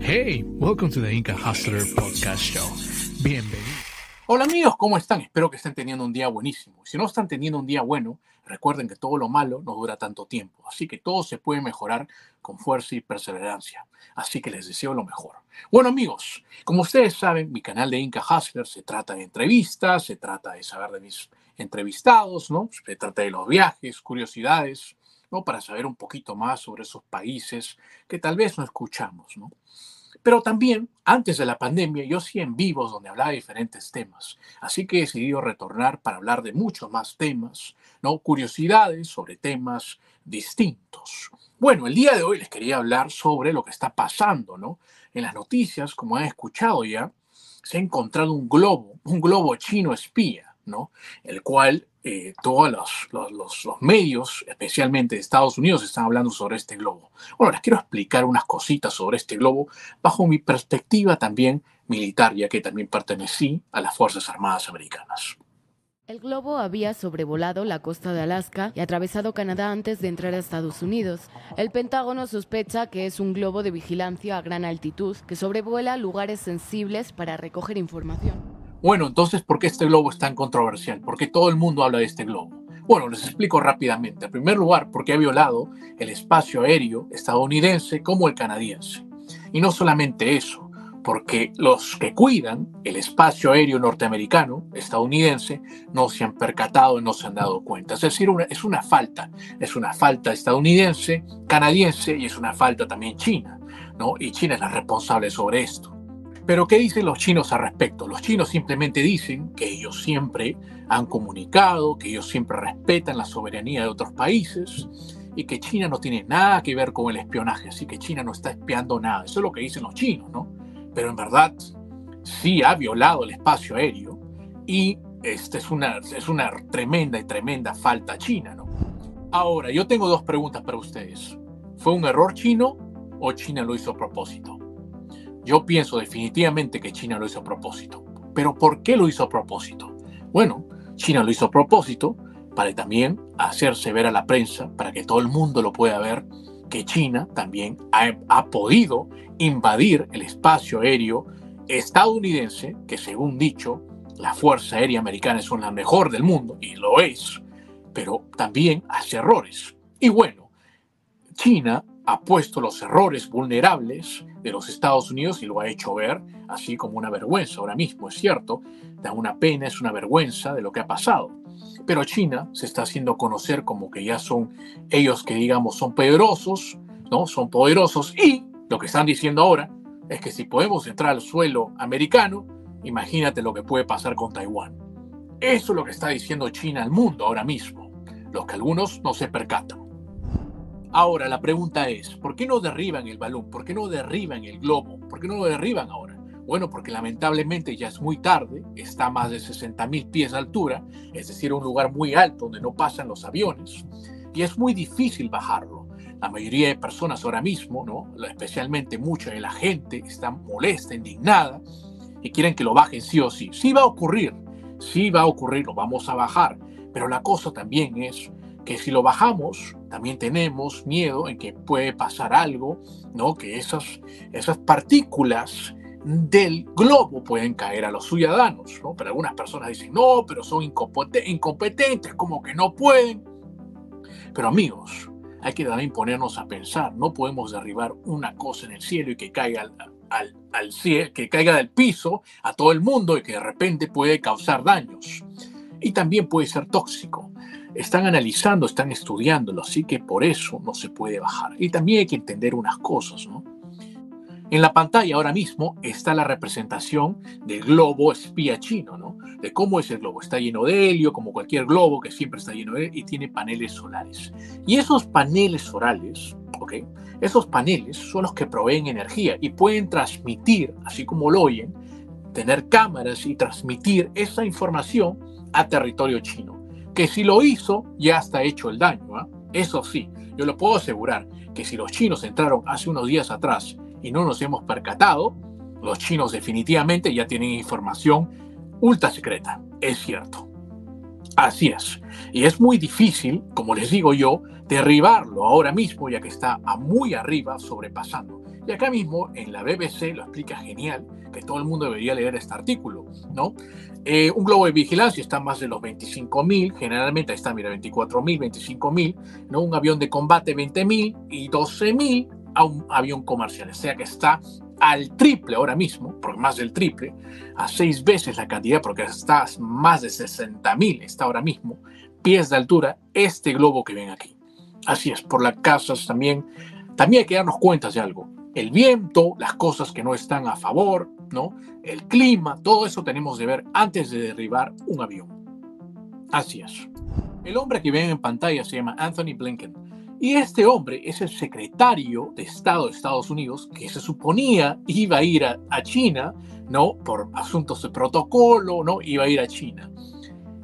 Hey, welcome to the Inca Hustler Podcast Show. Bienvenido. Hola amigos, ¿cómo están? Espero que estén teniendo un día buenísimo. Si no están teniendo un día bueno, recuerden que todo lo malo no dura tanto tiempo, así que todo se puede mejorar con fuerza y perseverancia. Así que les deseo lo mejor. Bueno amigos, como ustedes saben, mi canal de Inca Hustler se trata de entrevistas, se trata de saber de mis entrevistados, ¿no? Se trata de los viajes, curiosidades, ¿no? Para saber un poquito más sobre esos países que tal vez no escuchamos, ¿no? Pero también, antes de la pandemia, yo sí en vivos donde hablaba de diferentes temas. Así que he decidido retornar para hablar de muchos más temas, ¿no? Curiosidades sobre temas distintos. Bueno, el día de hoy les quería hablar sobre lo que está pasando, ¿no? En las noticias, como han escuchado ya, se ha encontrado un globo, un globo chino espía, ¿no? El cual eh, todos los, los, medios, especialmente de Estados Unidos, están hablando sobre este globo. Bueno, les quiero explicar unas cositas sobre este globo bajo mi perspectiva también militar, ya que también pertenecí a las Fuerzas Armadas Americanas. El globo había sobrevolado la costa de Alaska y atravesado Canadá antes de entrar a Estados Unidos. El Pentágono sospecha que es un globo de vigilancia a gran altitud que sobrevuela lugares sensibles para recoger información. Bueno, entonces, ¿por qué este globo es tan controversial? ¿Por qué todo el mundo habla de este globo? Bueno, les explico rápidamente. En primer lugar, porque ha violado el espacio aéreo estadounidense como el canadiense. Y no solamente eso, porque los que cuidan el espacio aéreo norteamericano, estadounidense, no se han percatado y no se han dado cuenta. Es decir, es una falta. Es una falta estadounidense, canadiense y es una falta también china. ¿no? Y China es la responsable sobre esto. Pero ¿qué dicen los chinos al respecto? Los chinos simplemente dicen que ellos siempre han comunicado, que ellos siempre respetan la soberanía de otros países y que China no tiene nada que ver con el espionaje, así que China no está espiando nada. Eso es lo que dicen los chinos, ¿no? Pero en verdad sí ha violado el espacio aéreo y esta es una, es una tremenda y tremenda falta china, ¿no? Ahora, yo tengo dos preguntas para ustedes. ¿Fue un error chino o China lo hizo a propósito? Yo pienso definitivamente que China lo hizo a propósito. Pero ¿por qué lo hizo a propósito? Bueno, China lo hizo a propósito para también hacerse ver a la prensa, para que todo el mundo lo pueda ver, que China también ha, podido invadir el espacio aéreo estadounidense, que según dicho, la Fuerza Aérea Americana es una mejor del mundo, y lo es, pero también hace errores. Y bueno, China ha puesto los errores vulnerables de los Estados Unidos y lo ha hecho ver así como una vergüenza. Ahora mismo es cierto, da una pena, es una vergüenza de lo que ha pasado. Pero China se está haciendo conocer como que ya son ellos que digamos son poderosos, ¿no? Son poderosos y lo que están diciendo ahora es que si podemos entrar al suelo americano, imagínate lo que puede pasar con Taiwán. Eso es lo que está diciendo China al mundo ahora mismo, lo que algunos no se percatan. Ahora, la pregunta es, ¿por qué no derriban el balón? ¿Por qué no derriban el globo? ¿Por qué no lo derriban ahora? Bueno, porque lamentablemente ya es muy tarde, está a más de 60 mil pies de altura, es decir, un lugar muy alto donde no pasan los aviones, y es muy difícil bajarlo. La mayoría de personas ahora mismo, ¿no? especialmente mucha de la gente, está molesta, indignada, y quieren que lo bajen sí o sí. Sí va a ocurrir, sí va a ocurrir, lo vamos a bajar, pero la cosa también es que si lo bajamos, también tenemos miedo en que puede pasar algo, ¿no? Que esas, esas partículas del globo pueden caer a los ciudadanos, ¿no? Pero algunas personas dicen, no, pero son incompetentes, como que no pueden. Pero amigos, hay que también ponernos a pensar, no podemos derribar una cosa en el cielo y que caiga al, al, al cielo, que caiga del piso a todo el mundo y que de repente puede causar daños. Y también puede ser tóxico están analizando, están estudiándolo, así que por eso no se puede bajar. Y también hay que entender unas cosas, ¿no? En la pantalla ahora mismo está la representación del globo espía chino, ¿no? De cómo es el globo. Está lleno de helio, como cualquier globo que siempre está lleno de helio, y tiene paneles solares. Y esos paneles solares, ¿ok? Esos paneles son los que proveen energía y pueden transmitir, así como lo oyen, tener cámaras y transmitir esa información a territorio chino que si lo hizo ya está hecho el daño. ¿ah? Eso sí, yo lo puedo asegurar que si los chinos entraron hace unos días atrás y no nos hemos percatado, los chinos definitivamente ya tienen información ultra secreta. Es cierto. Así es. Y es muy difícil, como les digo yo, derribarlo ahora mismo, ya que está a muy arriba sobrepasando. Y acá mismo en la BBC lo explica genial, que todo el mundo debería leer este artículo, ¿no? Eh, un globo de vigilancia está más de los 25.000, generalmente está, mira, 24.000, 25.000, ¿no? Un avión de combate 20.000 y 12.000 a un avión comercial, o sea que está al triple ahora mismo, por más del triple, a seis veces la cantidad, porque está más de 60.000, está ahora mismo, pies de altura, este globo que ven aquí. Así es, por las casas también, también hay que darnos cuenta de algo. El viento, las cosas que no están a favor, ¿no? El clima, todo eso tenemos que ver antes de derribar un avión. Así es. El hombre que ven en pantalla se llama Anthony Blinken y este hombre es el secretario de Estado de Estados Unidos que se suponía iba a ir a, China, ¿no? Por asuntos de protocolo, ¿no? Iba a ir a China.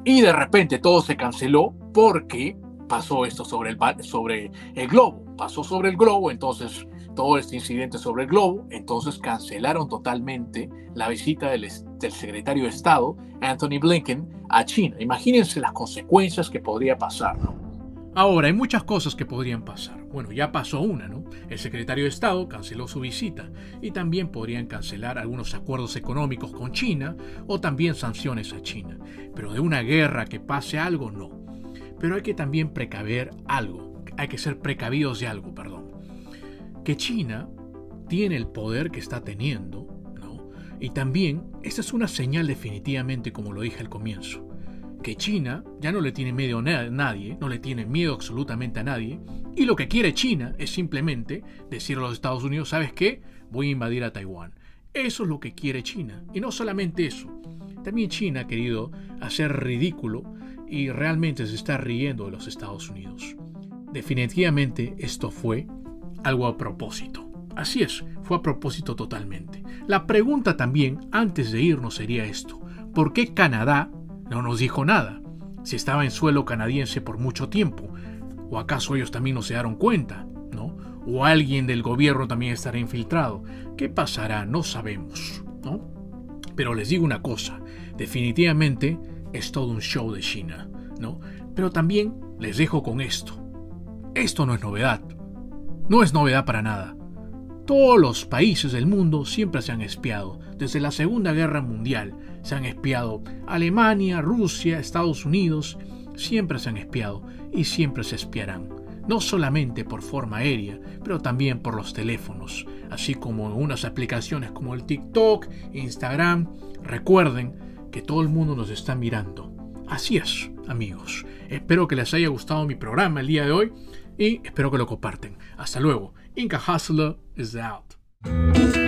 Y de repente todo se canceló porque pasó esto sobre el, sobre el globo. Pasó sobre el globo, entonces todo este incidente sobre el globo, entonces cancelaron totalmente la visita del, secretario de Estado, Anthony Blinken, a China. Imagínense las consecuencias que podría pasar, ¿no? Ahora, hay muchas cosas que podrían pasar. Bueno, ya pasó una, ¿no? El secretario de Estado canceló su visita y también podrían cancelar algunos acuerdos económicos con China o también sanciones a China. Pero de una guerra que pase algo, no. Pero hay que también precaver algo, hay que ser precavidos de algo, perdón. Que China tiene el poder que está teniendo, ¿no? Y también, esta es una señal definitivamente, como lo dije al comienzo que China ya no le tiene miedo a nadie, no le tiene miedo absolutamente a nadie, y lo que quiere China es simplemente decir a los Estados Unidos, ¿sabes qué? Voy a invadir a Taiwán. Eso es lo que quiere China. Y no solamente eso. También China ha querido hacer ridículo y realmente se está riendo de los Estados Unidos. Definitivamente esto fue algo a propósito. Así es, fue a propósito totalmente. La pregunta también, antes de irnos, sería esto. ¿Por qué Canadá no nos dijo nada. Si estaba en suelo canadiense por mucho tiempo. ¿O acaso ellos también no se dieron cuenta? ¿No? ¿O alguien del gobierno también estará infiltrado? ¿Qué pasará? No sabemos. ¿no? Pero les digo una cosa. Definitivamente es todo un show de China. ¿no? Pero también les dejo con esto. Esto no es novedad. No es novedad para nada. Todos los países del mundo siempre se han espiado. Desde la Segunda Guerra Mundial se han espiado. Alemania, Rusia, Estados Unidos, siempre se han espiado y siempre se espiarán. No solamente por forma aérea, pero también por los teléfonos, así como unas aplicaciones como el TikTok, Instagram. Recuerden que todo el mundo nos está mirando. Así es, amigos. Espero que les haya gustado mi programa el día de hoy y espero que lo comparten. Hasta luego. Inca Hustler is out.